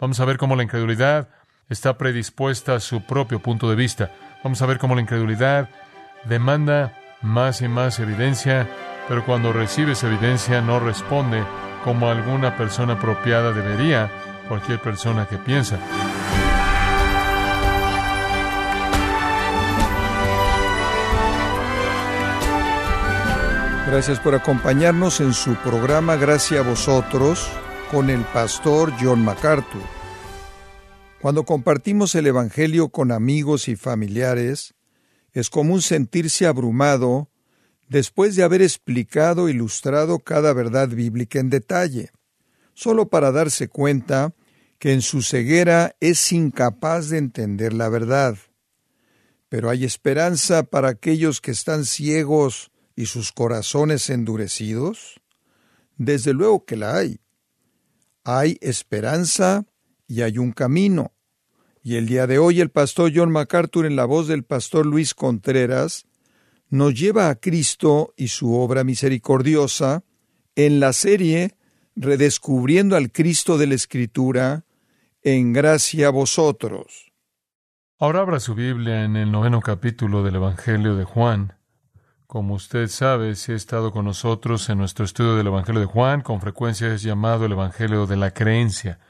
Vamos a ver cómo la incredulidad está predispuesta a su propio punto de vista. Vamos a ver cómo la incredulidad demanda más y más evidencia, pero cuando recibe esa evidencia no responde como alguna persona apropiada debería, cualquier persona que piensa. Gracias por acompañarnos en su programa Gracias a vosotros con el pastor John MacArthur. Cuando compartimos el Evangelio con amigos y familiares, es común sentirse abrumado después de haber explicado e ilustrado cada verdad bíblica en detalle, solo para darse cuenta que en su ceguera es incapaz de entender la verdad. Pero hay esperanza para aquellos que están ciegos y sus corazones endurecidos? Desde luego que la hay. Hay esperanza y hay un camino. Y el día de hoy el pastor John MacArthur en la voz del pastor Luis Contreras nos lleva a Cristo y su obra misericordiosa en la serie Redescubriendo al Cristo de la Escritura, en gracia a vosotros. Ahora abra su Biblia en el noveno capítulo del Evangelio de Juan. Como usted sabe, si ha estado con nosotros en nuestro estudio del Evangelio de Juan, con frecuencia es llamado el Evangelio de la creencia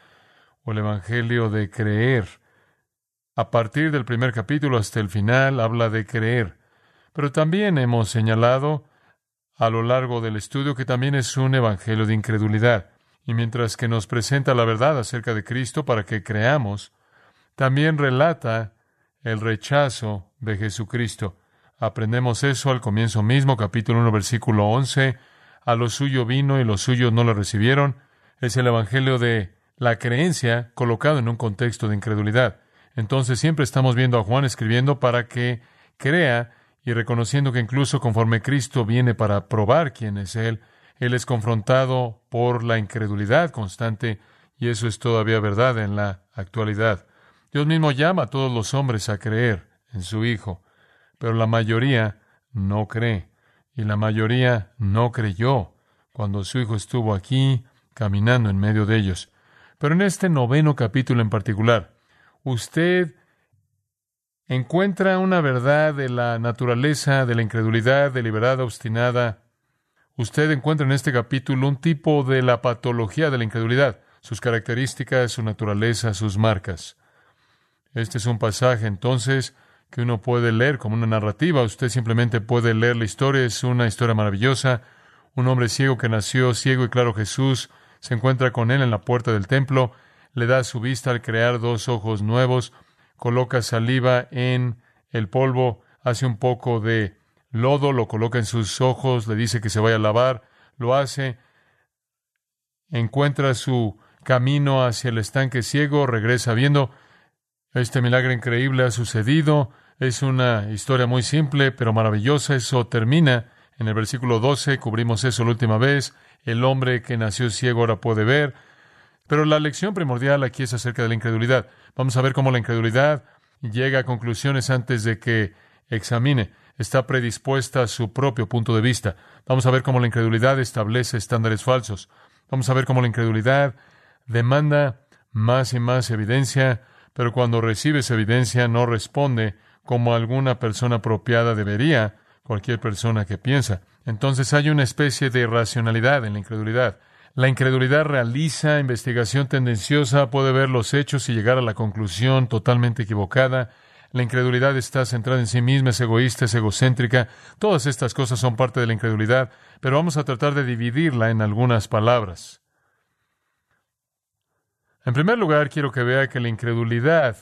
o el Evangelio de creer. A partir del primer capítulo hasta el final habla de creer. Pero también hemos señalado a lo largo del estudio que también es un Evangelio de incredulidad. Y mientras que nos presenta la verdad acerca de Cristo para que creamos, también relata el rechazo de Jesucristo. Aprendemos eso al comienzo mismo, capítulo 1, versículo 11. A lo suyo vino y los suyos no lo recibieron. Es el Evangelio de la creencia colocado en un contexto de incredulidad. Entonces siempre estamos viendo a Juan escribiendo para que crea y reconociendo que incluso conforme Cristo viene para probar quién es Él, Él es confrontado por la incredulidad constante y eso es todavía verdad en la actualidad. Dios mismo llama a todos los hombres a creer en su Hijo pero la mayoría no cree. Y la mayoría no creyó cuando su hijo estuvo aquí caminando en medio de ellos. Pero en este noveno capítulo en particular, usted encuentra una verdad de la naturaleza de la incredulidad deliberada, obstinada. Usted encuentra en este capítulo un tipo de la patología de la incredulidad, sus características, su naturaleza, sus marcas. Este es un pasaje entonces que uno puede leer como una narrativa. Usted simplemente puede leer la historia. Es una historia maravillosa. Un hombre ciego que nació ciego y claro Jesús se encuentra con él en la puerta del templo, le da su vista al crear dos ojos nuevos, coloca saliva en el polvo, hace un poco de lodo, lo coloca en sus ojos, le dice que se vaya a lavar, lo hace, encuentra su camino hacia el estanque ciego, regresa viendo, este milagro increíble ha sucedido, es una historia muy simple, pero maravillosa. Eso termina en el versículo 12. Cubrimos eso la última vez. El hombre que nació ciego ahora puede ver. Pero la lección primordial aquí es acerca de la incredulidad. Vamos a ver cómo la incredulidad llega a conclusiones antes de que examine. Está predispuesta a su propio punto de vista. Vamos a ver cómo la incredulidad establece estándares falsos. Vamos a ver cómo la incredulidad demanda más y más evidencia, pero cuando recibe esa evidencia no responde como alguna persona apropiada debería, cualquier persona que piensa. Entonces hay una especie de racionalidad en la incredulidad. La incredulidad realiza investigación tendenciosa, puede ver los hechos y llegar a la conclusión totalmente equivocada. La incredulidad está centrada en sí misma, es egoísta, es egocéntrica. Todas estas cosas son parte de la incredulidad, pero vamos a tratar de dividirla en algunas palabras. En primer lugar, quiero que vea que la incredulidad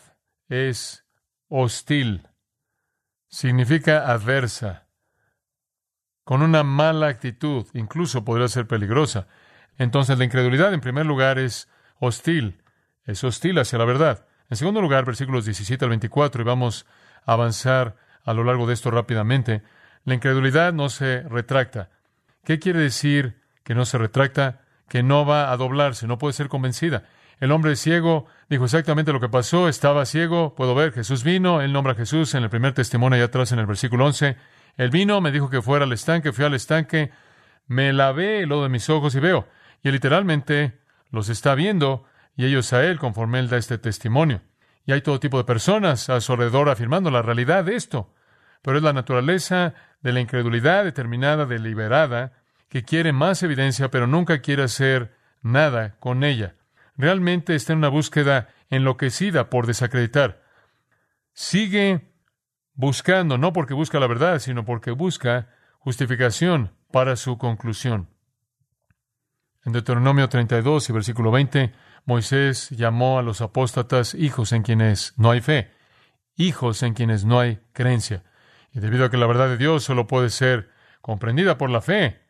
es hostil significa adversa, con una mala actitud, incluso podría ser peligrosa. Entonces la incredulidad, en primer lugar, es hostil, es hostil hacia la verdad. En segundo lugar, versículos 17 al 24, y vamos a avanzar a lo largo de esto rápidamente, la incredulidad no se retracta. ¿Qué quiere decir que no se retracta? Que no va a doblarse, no puede ser convencida. El hombre ciego dijo exactamente lo que pasó, estaba ciego, puedo ver, Jesús vino, él nombra a Jesús en el primer testimonio allá atrás en el versículo 11. Él vino, me dijo que fuera al estanque, fui al estanque, me lavé el lodo de mis ojos y veo. Y él literalmente los está viendo y ellos a él conforme él da este testimonio. Y hay todo tipo de personas a su alrededor afirmando la realidad de esto. Pero es la naturaleza de la incredulidad determinada, deliberada, que quiere más evidencia, pero nunca quiere hacer nada con ella. Realmente está en una búsqueda enloquecida por desacreditar. Sigue buscando, no porque busca la verdad, sino porque busca justificación para su conclusión. En Deuteronomio 32 y versículo 20, Moisés llamó a los apóstatas hijos en quienes no hay fe, hijos en quienes no hay creencia. Y debido a que la verdad de Dios solo puede ser comprendida por la fe,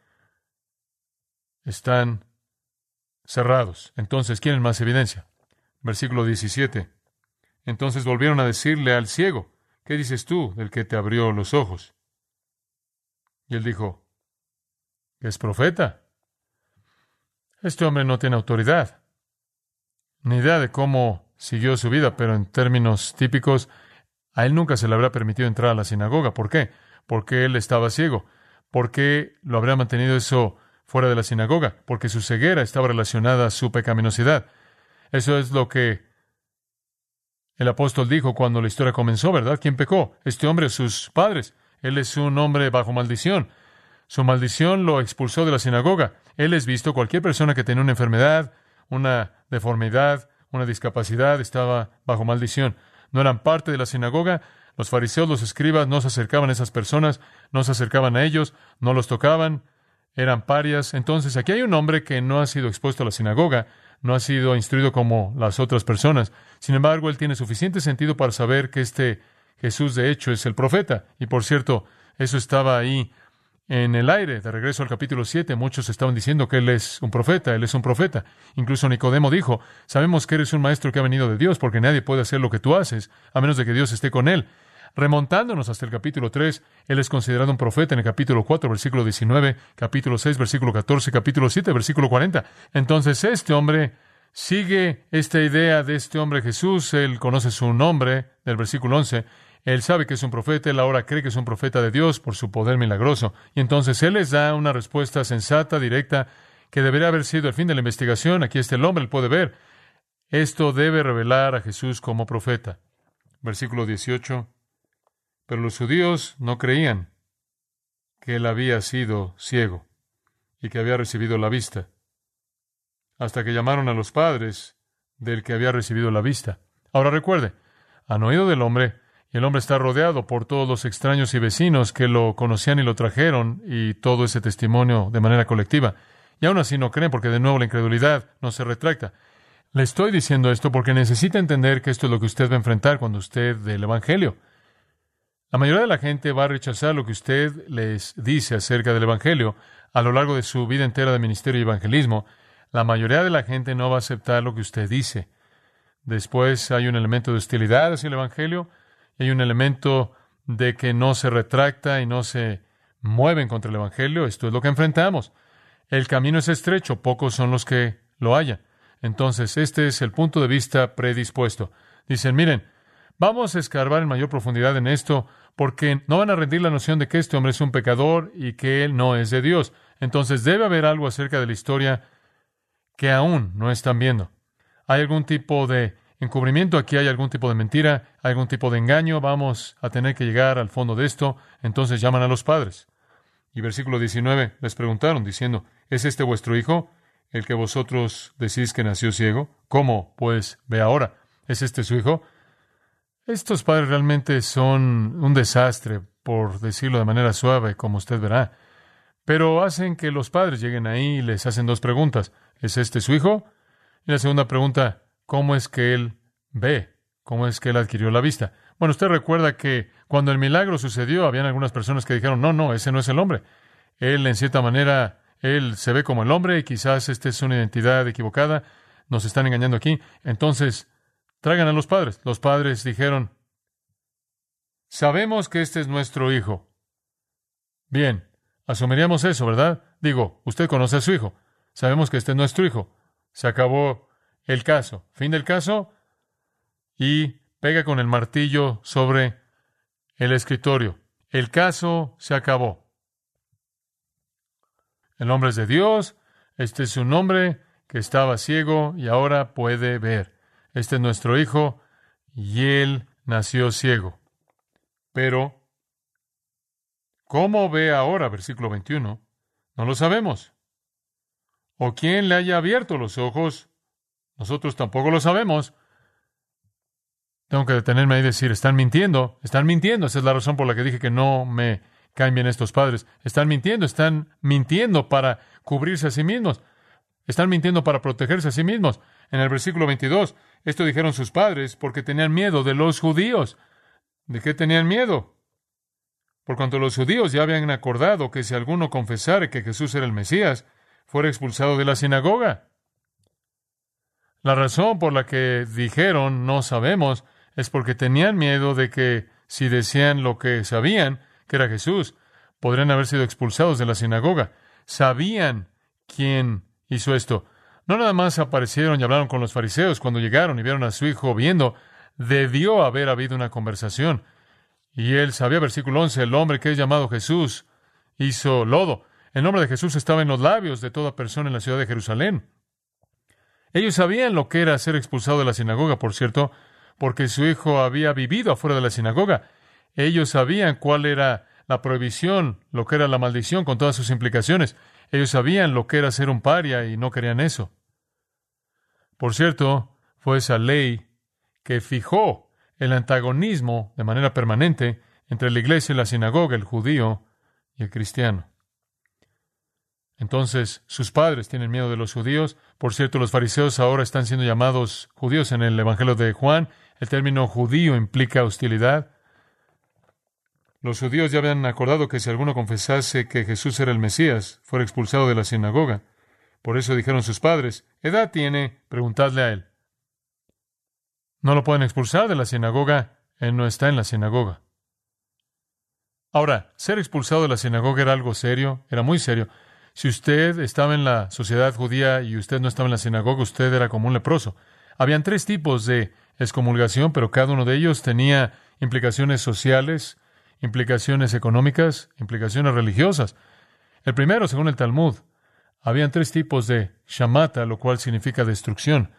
están cerrados. Entonces quieren más evidencia. Versículo 17. Entonces volvieron a decirle al ciego, ¿qué dices tú del que te abrió los ojos? Y él dijo, es profeta. Este hombre no tiene autoridad ni idea de cómo siguió su vida, pero en términos típicos, a él nunca se le habrá permitido entrar a la sinagoga. ¿Por qué? Porque él estaba ciego. ¿Por qué lo habría mantenido eso fuera de la sinagoga? Porque su ceguera estaba relacionada a su pecaminosidad. Eso es lo que el apóstol dijo cuando la historia comenzó, ¿verdad? ¿Quién pecó? Este hombre sus padres. Él es un hombre bajo maldición. Su maldición lo expulsó de la sinagoga. Él es visto cualquier persona que tenía una enfermedad, una deformidad, una discapacidad, estaba bajo maldición. No eran parte de la sinagoga. Los fariseos, los escribas, no se acercaban a esas personas, no se acercaban a ellos, no los tocaban, eran parias. Entonces, aquí hay un hombre que no ha sido expuesto a la sinagoga, no ha sido instruido como las otras personas. Sin embargo, él tiene suficiente sentido para saber que este Jesús, de hecho, es el profeta. Y por cierto, eso estaba ahí en el aire. De regreso al capítulo 7, muchos estaban diciendo que Él es un profeta, Él es un profeta. Incluso Nicodemo dijo, sabemos que eres un maestro que ha venido de Dios, porque nadie puede hacer lo que tú haces, a menos de que Dios esté con Él. Remontándonos hasta el capítulo 3, Él es considerado un profeta en el capítulo 4, versículo 19, capítulo 6, versículo 14, capítulo 7, versículo 40. Entonces este hombre sigue esta idea de este hombre Jesús, Él conoce su nombre, del versículo 11, él sabe que es un profeta, él ahora cree que es un profeta de Dios por su poder milagroso. Y entonces él les da una respuesta sensata, directa, que debería haber sido el fin de la investigación. Aquí está el hombre, él puede ver. Esto debe revelar a Jesús como profeta. Versículo 18. Pero los judíos no creían que él había sido ciego y que había recibido la vista, hasta que llamaron a los padres del que había recibido la vista. Ahora recuerde, han oído del hombre, y el hombre está rodeado por todos los extraños y vecinos que lo conocían y lo trajeron, y todo ese testimonio de manera colectiva. Y aún así no creen, porque de nuevo la incredulidad no se retracta. Le estoy diciendo esto porque necesita entender que esto es lo que usted va a enfrentar cuando usted dé el Evangelio. La mayoría de la gente va a rechazar lo que usted les dice acerca del Evangelio a lo largo de su vida entera de ministerio y evangelismo. La mayoría de la gente no va a aceptar lo que usted dice. Después hay un elemento de hostilidad hacia el Evangelio hay un elemento de que no se retracta y no se mueven contra el Evangelio. Esto es lo que enfrentamos. El camino es estrecho, pocos son los que lo hallan. Entonces, este es el punto de vista predispuesto. Dicen, miren, vamos a escarbar en mayor profundidad en esto, porque no van a rendir la noción de que este hombre es un pecador y que él no es de Dios. Entonces, debe haber algo acerca de la historia que aún no están viendo. Hay algún tipo de encubrimiento, aquí hay algún tipo de mentira, algún tipo de engaño, vamos a tener que llegar al fondo de esto, entonces llaman a los padres. Y versículo 19 les preguntaron diciendo, ¿es este vuestro hijo, el que vosotros decís que nació ciego? ¿Cómo? Pues ve ahora, ¿es este su hijo? Estos padres realmente son un desastre, por decirlo de manera suave, como usted verá. Pero hacen que los padres lleguen ahí y les hacen dos preguntas. ¿Es este su hijo? Y la segunda pregunta, cómo es que él ve, cómo es que él adquirió la vista. Bueno, usted recuerda que cuando el milagro sucedió, habían algunas personas que dijeron, no, no, ese no es el hombre. Él, en cierta manera, él se ve como el hombre y quizás esta es una identidad equivocada. Nos están engañando aquí. Entonces, traigan a los padres. Los padres dijeron, sabemos que este es nuestro hijo. Bien, asumiríamos eso, ¿verdad? Digo, usted conoce a su hijo. Sabemos que este es nuestro hijo. Se acabó el caso. Fin del caso. Y pega con el martillo sobre el escritorio. El caso se acabó. El nombre es de Dios. Este es un hombre que estaba ciego y ahora puede ver. Este es nuestro hijo y él nació ciego. Pero, ¿cómo ve ahora? Versículo 21. No lo sabemos. ¿O quién le haya abierto los ojos? Nosotros tampoco lo sabemos. Tengo que detenerme ahí y decir, están mintiendo, están mintiendo. Esa es la razón por la que dije que no me caen bien estos padres. Están mintiendo, están mintiendo para cubrirse a sí mismos. Están mintiendo para protegerse a sí mismos. En el versículo 22, esto dijeron sus padres porque tenían miedo de los judíos. ¿De qué tenían miedo? Por cuanto los judíos ya habían acordado que si alguno confesara que Jesús era el Mesías, fuera expulsado de la sinagoga. La razón por la que dijeron no sabemos es porque tenían miedo de que si decían lo que sabían, que era Jesús, podrían haber sido expulsados de la sinagoga. Sabían quién hizo esto. No nada más aparecieron y hablaron con los fariseos cuando llegaron y vieron a su hijo viendo, debió haber habido una conversación. Y él sabía, versículo 11, el hombre que es llamado Jesús hizo lodo. El nombre de Jesús estaba en los labios de toda persona en la ciudad de Jerusalén. Ellos sabían lo que era ser expulsado de la sinagoga, por cierto, porque su hijo había vivido afuera de la sinagoga. Ellos sabían cuál era la prohibición, lo que era la maldición con todas sus implicaciones. Ellos sabían lo que era ser un paria y no querían eso. Por cierto, fue esa ley que fijó el antagonismo de manera permanente entre la iglesia y la sinagoga, el judío y el cristiano. Entonces, sus padres tienen miedo de los judíos. Por cierto, los fariseos ahora están siendo llamados judíos en el Evangelio de Juan. El término judío implica hostilidad. Los judíos ya habían acordado que si alguno confesase que Jesús era el Mesías, fuera expulsado de la sinagoga. Por eso dijeron sus padres, ¿edad tiene? Preguntadle a él. No lo pueden expulsar de la sinagoga, él no está en la sinagoga. Ahora, ser expulsado de la sinagoga era algo serio, era muy serio. Si usted estaba en la sociedad judía y usted no estaba en la sinagoga, usted era como un leproso. Habían tres tipos de excomulgación, pero cada uno de ellos tenía implicaciones sociales, implicaciones económicas, implicaciones religiosas. El primero, según el Talmud, habían tres tipos de shamata, lo cual significa destrucción.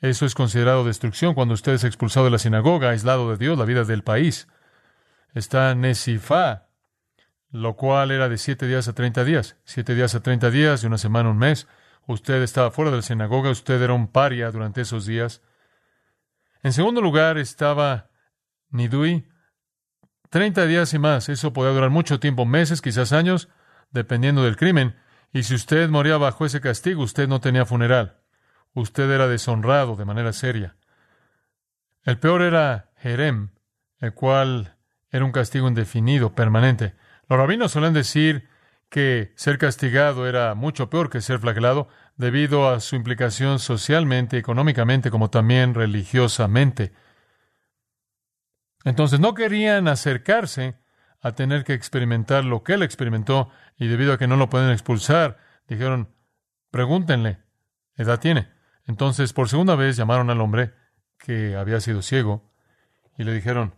Eso es considerado destrucción cuando usted es expulsado de la sinagoga, aislado de Dios, la vida del país. Está Nesifá, lo cual era de siete días a treinta días. Siete días a treinta días, de una semana a un mes. Usted estaba fuera de la sinagoga, usted era un paria durante esos días. En segundo lugar estaba Nidui, treinta días y más. Eso podía durar mucho tiempo, meses, quizás años, dependiendo del crimen. Y si usted moría bajo ese castigo, usted no tenía funeral. Usted era deshonrado de manera seria. El peor era Jerem, el cual era un castigo indefinido, permanente. Los rabinos suelen decir que ser castigado era mucho peor que ser flagelado debido a su implicación socialmente, económicamente, como también religiosamente. Entonces no querían acercarse a tener que experimentar lo que él experimentó y debido a que no lo pueden expulsar, dijeron, pregúntenle, edad tiene. Entonces por segunda vez llamaron al hombre que había sido ciego y le dijeron,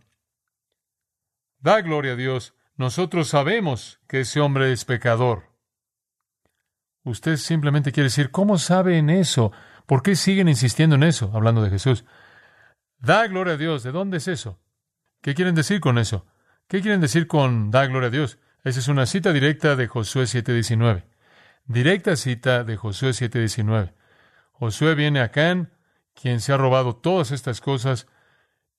da gloria a Dios nosotros sabemos que ese hombre es pecador. Usted simplemente quiere decir, ¿cómo saben eso? ¿Por qué siguen insistiendo en eso? Hablando de Jesús. Da gloria a Dios. ¿De dónde es eso? ¿Qué quieren decir con eso? ¿Qué quieren decir con da gloria a Dios? Esa es una cita directa de Josué 7:19. Directa cita de Josué 7:19. Josué viene a Can, quien se ha robado todas estas cosas,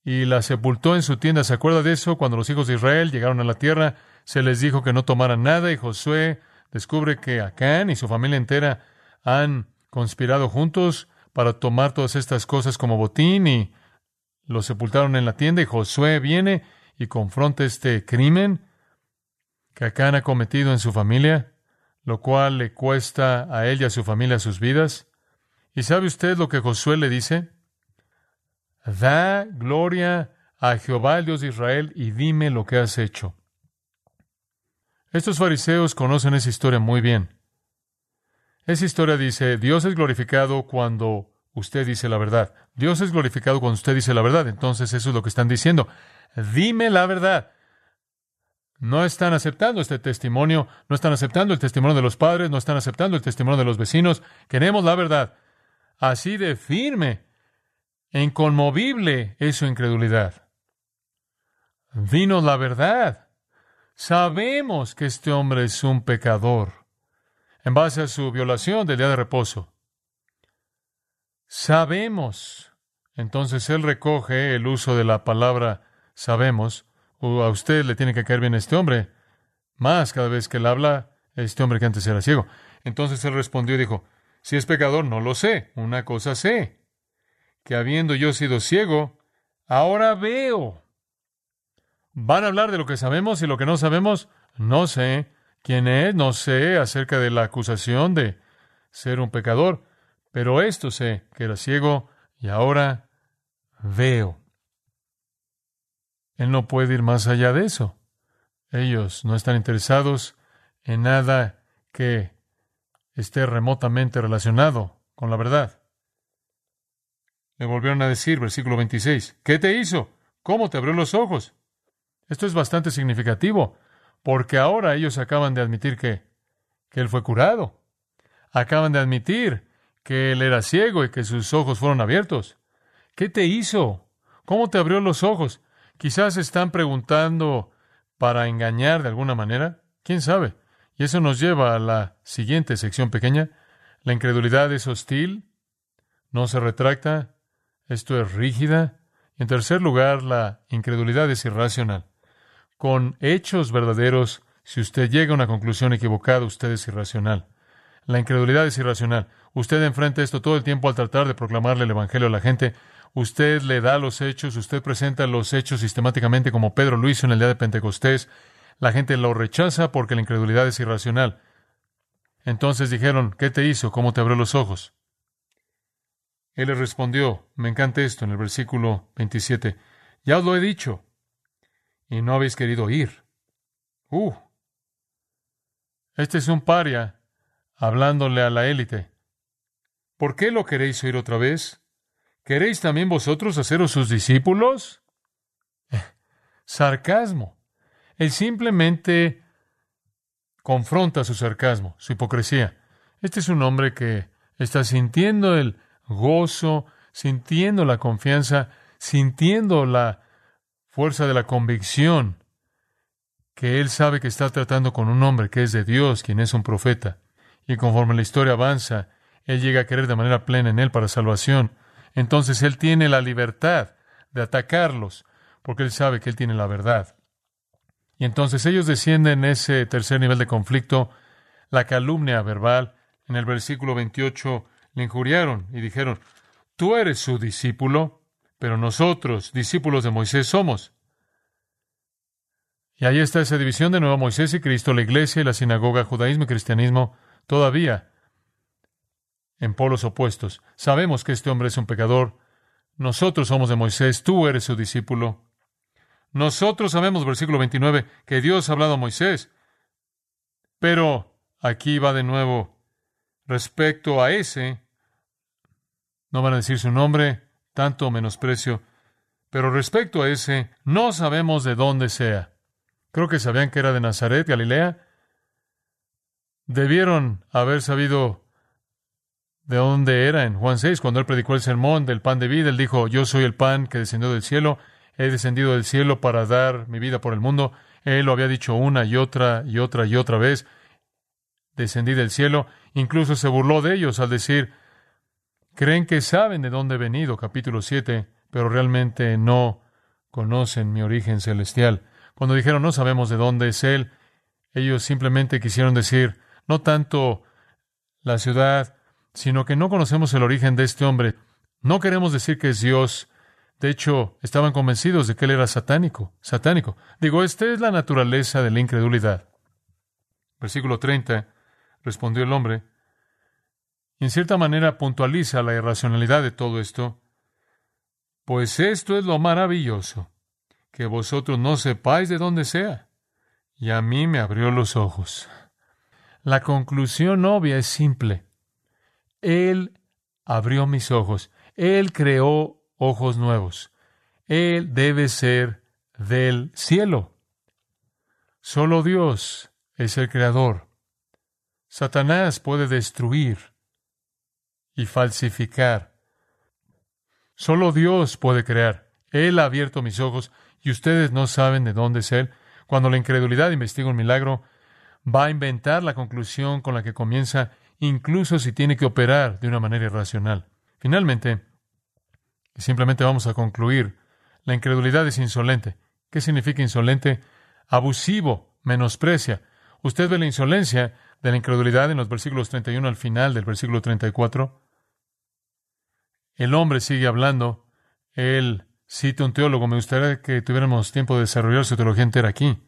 y la sepultó en su tienda. ¿Se acuerda de eso? Cuando los hijos de Israel llegaron a la tierra, se les dijo que no tomaran nada y Josué descubre que Acán y su familia entera han conspirado juntos para tomar todas estas cosas como botín y lo sepultaron en la tienda y Josué viene y confronta este crimen que Acán ha cometido en su familia, lo cual le cuesta a él y a su familia sus vidas. ¿Y sabe usted lo que Josué le dice? Da gloria a Jehová, el Dios de Israel, y dime lo que has hecho. Estos fariseos conocen esa historia muy bien. Esa historia dice, Dios es glorificado cuando usted dice la verdad. Dios es glorificado cuando usted dice la verdad. Entonces eso es lo que están diciendo. Dime la verdad. No están aceptando este testimonio, no están aceptando el testimonio de los padres, no están aceptando el testimonio de los vecinos. Queremos la verdad. Así de firme e inconmovible es su incredulidad. Vino la verdad. Sabemos que este hombre es un pecador en base a su violación del día de reposo. Sabemos. Entonces él recoge el uso de la palabra sabemos. O a usted le tiene que caer bien este hombre. Más cada vez que él habla, este hombre que antes era ciego. Entonces él respondió y dijo, si es pecador, no lo sé. Una cosa sé, que habiendo yo sido ciego, ahora veo. ¿Van a hablar de lo que sabemos y lo que no sabemos? No sé quién es, no sé acerca de la acusación de ser un pecador, pero esto sé, que era ciego y ahora veo. Él no puede ir más allá de eso. Ellos no están interesados en nada que esté remotamente relacionado con la verdad. Le volvieron a decir, versículo 26, ¿qué te hizo? ¿Cómo te abrió los ojos? Esto es bastante significativo, porque ahora ellos acaban de admitir que, que él fue curado. Acaban de admitir que él era ciego y que sus ojos fueron abiertos. ¿Qué te hizo? ¿Cómo te abrió los ojos? Quizás están preguntando para engañar de alguna manera. ¿Quién sabe? Y eso nos lleva a la siguiente sección pequeña. La incredulidad es hostil, no se retracta, esto es rígida. En tercer lugar, la incredulidad es irracional. Con hechos verdaderos, si usted llega a una conclusión equivocada, usted es irracional. La incredulidad es irracional. Usted enfrenta esto todo el tiempo al tratar de proclamarle el Evangelio a la gente. Usted le da los hechos, usted presenta los hechos sistemáticamente como Pedro lo hizo en el día de Pentecostés. La gente lo rechaza porque la incredulidad es irracional. Entonces dijeron, ¿qué te hizo? ¿Cómo te abrió los ojos? Él le respondió, me encanta esto en el versículo 27, ya os lo he dicho, y no habéis querido oír. Uh, este es un paria hablándole a la élite. ¿Por qué lo queréis oír otra vez? ¿Queréis también vosotros haceros sus discípulos? Sarcasmo. Él simplemente confronta su sarcasmo, su hipocresía. Este es un hombre que está sintiendo el gozo, sintiendo la confianza, sintiendo la fuerza de la convicción que él sabe que está tratando con un hombre que es de Dios, quien es un profeta. Y conforme la historia avanza, él llega a querer de manera plena en él para salvación. Entonces él tiene la libertad de atacarlos, porque él sabe que él tiene la verdad. Y entonces ellos descienden en ese tercer nivel de conflicto, la calumnia verbal. En el versículo 28 le injuriaron y dijeron, tú eres su discípulo, pero nosotros, discípulos de Moisés, somos. Y ahí está esa división de nuevo Moisés y Cristo, la iglesia y la sinagoga, judaísmo y cristianismo, todavía en polos opuestos. Sabemos que este hombre es un pecador. Nosotros somos de Moisés, tú eres su discípulo. Nosotros sabemos, versículo 29, que Dios ha hablado a Moisés. Pero aquí va de nuevo, respecto a ese, no van a decir su nombre, tanto menosprecio, pero respecto a ese, no sabemos de dónde sea. Creo que sabían que era de Nazaret, Galilea. Debieron haber sabido de dónde era en Juan 6, cuando él predicó el sermón del pan de vida. Él dijo, yo soy el pan que descendió del cielo he descendido del cielo para dar mi vida por el mundo. Él lo había dicho una y otra y otra y otra vez. Descendí del cielo. Incluso se burló de ellos al decir, creen que saben de dónde he venido, capítulo 7, pero realmente no conocen mi origen celestial. Cuando dijeron no sabemos de dónde es Él, ellos simplemente quisieron decir, no tanto la ciudad, sino que no conocemos el origen de este hombre. No queremos decir que es Dios, de hecho, estaban convencidos de que él era satánico, satánico. Digo, esta es la naturaleza de la incredulidad. Versículo 30, respondió el hombre, y en cierta manera puntualiza la irracionalidad de todo esto. Pues esto es lo maravilloso, que vosotros no sepáis de dónde sea. Y a mí me abrió los ojos. La conclusión obvia es simple. Él abrió mis ojos. Él creó ojos nuevos. Él debe ser del cielo. Solo Dios es el creador. Satanás puede destruir y falsificar. Solo Dios puede crear. Él ha abierto mis ojos y ustedes no saben de dónde es Él. Cuando la incredulidad investiga un milagro, va a inventar la conclusión con la que comienza, incluso si tiene que operar de una manera irracional. Finalmente, simplemente vamos a concluir, la incredulidad es insolente. ¿Qué significa insolente? Abusivo, menosprecia. Usted ve la insolencia de la incredulidad en los versículos 31 al final del versículo 34. El hombre sigue hablando. Él cita un teólogo. Me gustaría que tuviéramos tiempo de desarrollar su teología entera aquí.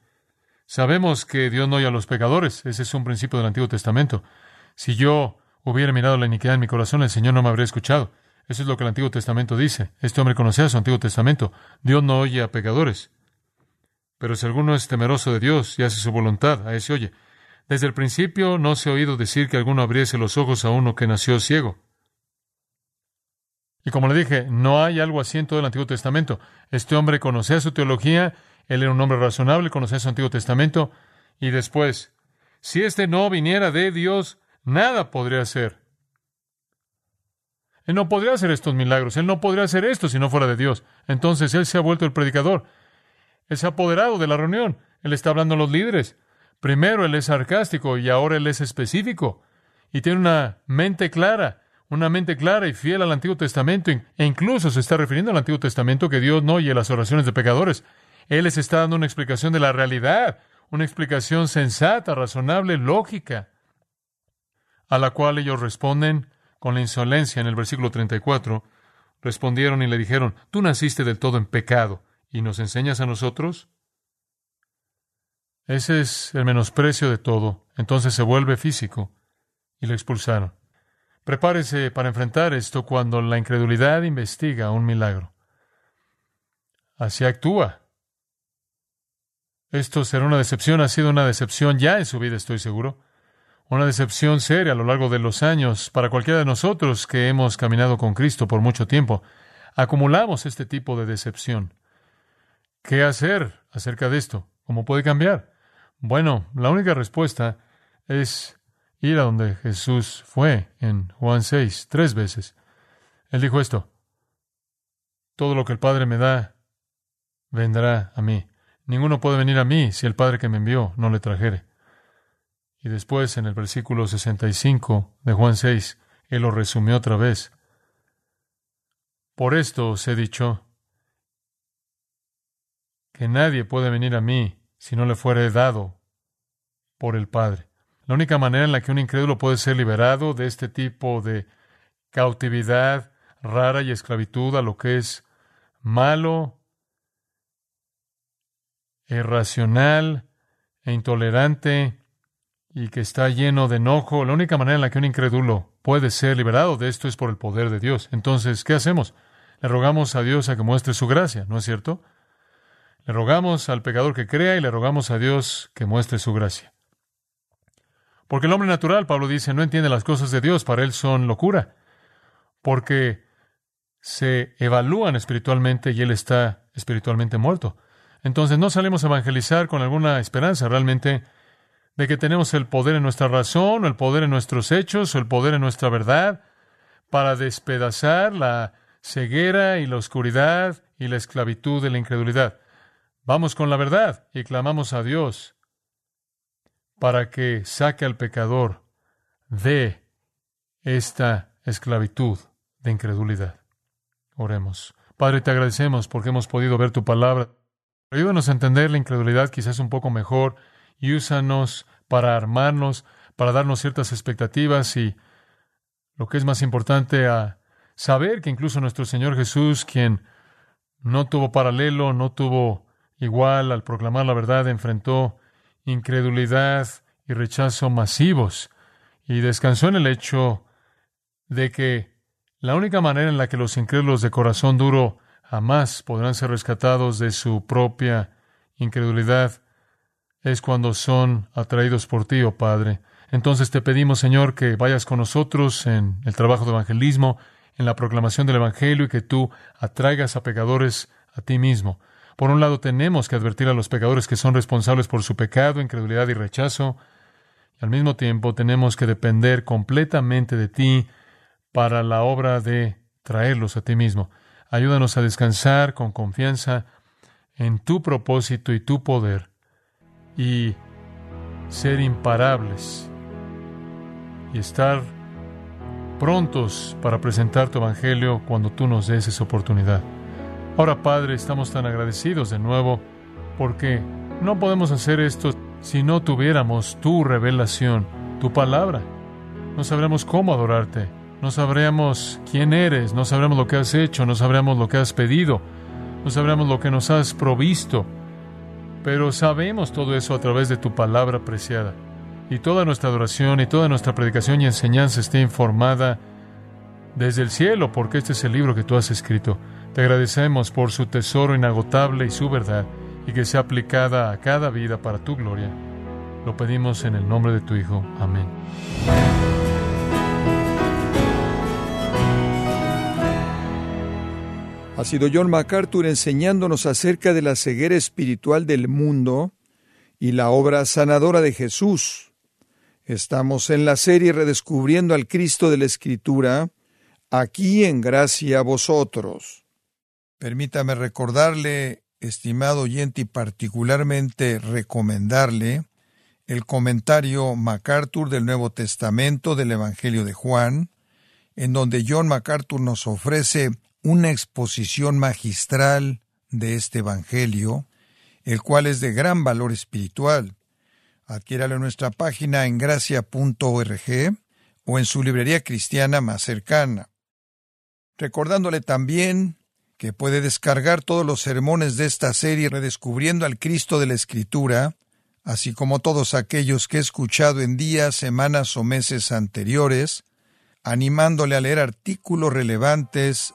Sabemos que Dios no oye a los pecadores. Ese es un principio del Antiguo Testamento. Si yo hubiera mirado la iniquidad en mi corazón, el Señor no me habría escuchado. Eso es lo que el Antiguo Testamento dice. Este hombre conocía su Antiguo Testamento. Dios no oye a pecadores. Pero si alguno es temeroso de Dios y hace su voluntad, a ese oye. Desde el principio no se ha oído decir que alguno abriese los ojos a uno que nació ciego. Y como le dije, no hay algo así en todo el Antiguo Testamento. Este hombre conocía su teología, él era un hombre razonable, conocía su Antiguo Testamento, y después, si este no viniera de Dios, nada podría hacer. Él no podría hacer estos milagros, él no podría hacer esto si no fuera de Dios. Entonces él se ha vuelto el predicador. Él se ha apoderado de la reunión. Él está hablando a los líderes. Primero él es sarcástico y ahora él es específico. Y tiene una mente clara, una mente clara y fiel al Antiguo Testamento. E incluso se está refiriendo al Antiguo Testamento que Dios no oye las oraciones de pecadores. Él les está dando una explicación de la realidad, una explicación sensata, razonable, lógica, a la cual ellos responden con la insolencia en el versículo 34. Respondieron y le dijeron, tú naciste del todo en pecado y nos enseñas a nosotros. Ese es el menosprecio de todo. Entonces se vuelve físico y lo expulsaron. Prepárese para enfrentar esto cuando la incredulidad investiga un milagro. Así actúa. Esto será una decepción, ha sido una decepción ya en su vida, estoy seguro. Una decepción seria a lo largo de los años para cualquiera de nosotros que hemos caminado con Cristo por mucho tiempo. Acumulamos este tipo de decepción. ¿Qué hacer acerca de esto? ¿Cómo puede cambiar? Bueno, la única respuesta es ir a donde Jesús fue en Juan 6, tres veces. Él dijo esto, todo lo que el Padre me da, vendrá a mí. Ninguno puede venir a mí si el Padre que me envió no le trajere. Y después, en el versículo 65 de Juan 6, Él lo resumió otra vez. Por esto os he dicho que nadie puede venir a mí si no le fuere dado por el Padre. La única manera en la que un incrédulo puede ser liberado de este tipo de cautividad rara y esclavitud a lo que es malo, irracional e intolerante y que está lleno de enojo, la única manera en la que un incrédulo puede ser liberado de esto es por el poder de Dios. Entonces, ¿qué hacemos? Le rogamos a Dios a que muestre su gracia, ¿no es cierto? Le rogamos al pecador que crea y le rogamos a Dios que muestre su gracia. Porque el hombre natural, Pablo dice, no entiende las cosas de Dios, para él son locura, porque se evalúan espiritualmente y él está espiritualmente muerto. Entonces no salimos a evangelizar con alguna esperanza realmente de que tenemos el poder en nuestra razón, o el poder en nuestros hechos, o el poder en nuestra verdad, para despedazar la ceguera y la oscuridad y la esclavitud de la incredulidad. Vamos con la verdad y clamamos a Dios para que saque al pecador de esta esclavitud de incredulidad. Oremos. Padre, te agradecemos porque hemos podido ver tu palabra. Ayúdanos a entender la incredulidad quizás un poco mejor y úsanos para armarnos, para darnos ciertas expectativas y, lo que es más importante, a saber que incluso nuestro Señor Jesús, quien no tuvo paralelo, no tuvo Igual, al proclamar la verdad, enfrentó incredulidad y rechazo masivos y descansó en el hecho de que la única manera en la que los incrédulos de corazón duro jamás podrán ser rescatados de su propia incredulidad es cuando son atraídos por ti, oh Padre. Entonces te pedimos, Señor, que vayas con nosotros en el trabajo de evangelismo, en la proclamación del Evangelio y que tú atraigas a pecadores a ti mismo. Por un lado, tenemos que advertir a los pecadores que son responsables por su pecado, incredulidad y rechazo, y al mismo tiempo tenemos que depender completamente de ti para la obra de traerlos a ti mismo. Ayúdanos a descansar con confianza en tu propósito y tu poder y ser imparables y estar prontos para presentar tu Evangelio cuando tú nos des esa oportunidad. Ahora, Padre, estamos tan agradecidos de nuevo porque no podemos hacer esto si no tuviéramos tu revelación, tu palabra. No sabremos cómo adorarte, no sabremos quién eres, no sabremos lo que has hecho, no sabremos lo que has pedido, no sabremos lo que nos has provisto, pero sabemos todo eso a través de tu palabra preciada. Y toda nuestra adoración y toda nuestra predicación y enseñanza esté informada desde el cielo, porque este es el libro que tú has escrito. Te agradecemos por su tesoro inagotable y su verdad, y que sea aplicada a cada vida para tu gloria. Lo pedimos en el nombre de tu Hijo. Amén. Ha sido John MacArthur enseñándonos acerca de la ceguera espiritual del mundo y la obra sanadora de Jesús. Estamos en la serie Redescubriendo al Cristo de la Escritura, aquí en gracia a vosotros. Permítame recordarle, estimado oyente, y particularmente recomendarle el comentario MacArthur del Nuevo Testamento del Evangelio de Juan, en donde John MacArthur nos ofrece una exposición magistral de este Evangelio, el cual es de gran valor espiritual. Adquiéralo en nuestra página en gracia.org o en su librería cristiana más cercana. Recordándole también que puede descargar todos los sermones de esta serie redescubriendo al Cristo de la Escritura, así como todos aquellos que he escuchado en días, semanas o meses anteriores, animándole a leer artículos relevantes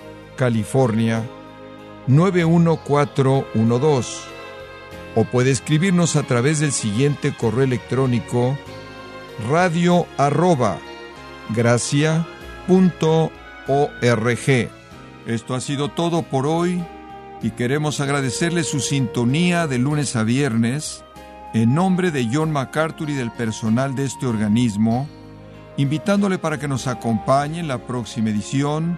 California 91412. O puede escribirnos a través del siguiente correo electrónico radio arroba gracia.org. Esto ha sido todo por hoy y queremos agradecerle su sintonía de lunes a viernes en nombre de John MacArthur y del personal de este organismo, invitándole para que nos acompañe en la próxima edición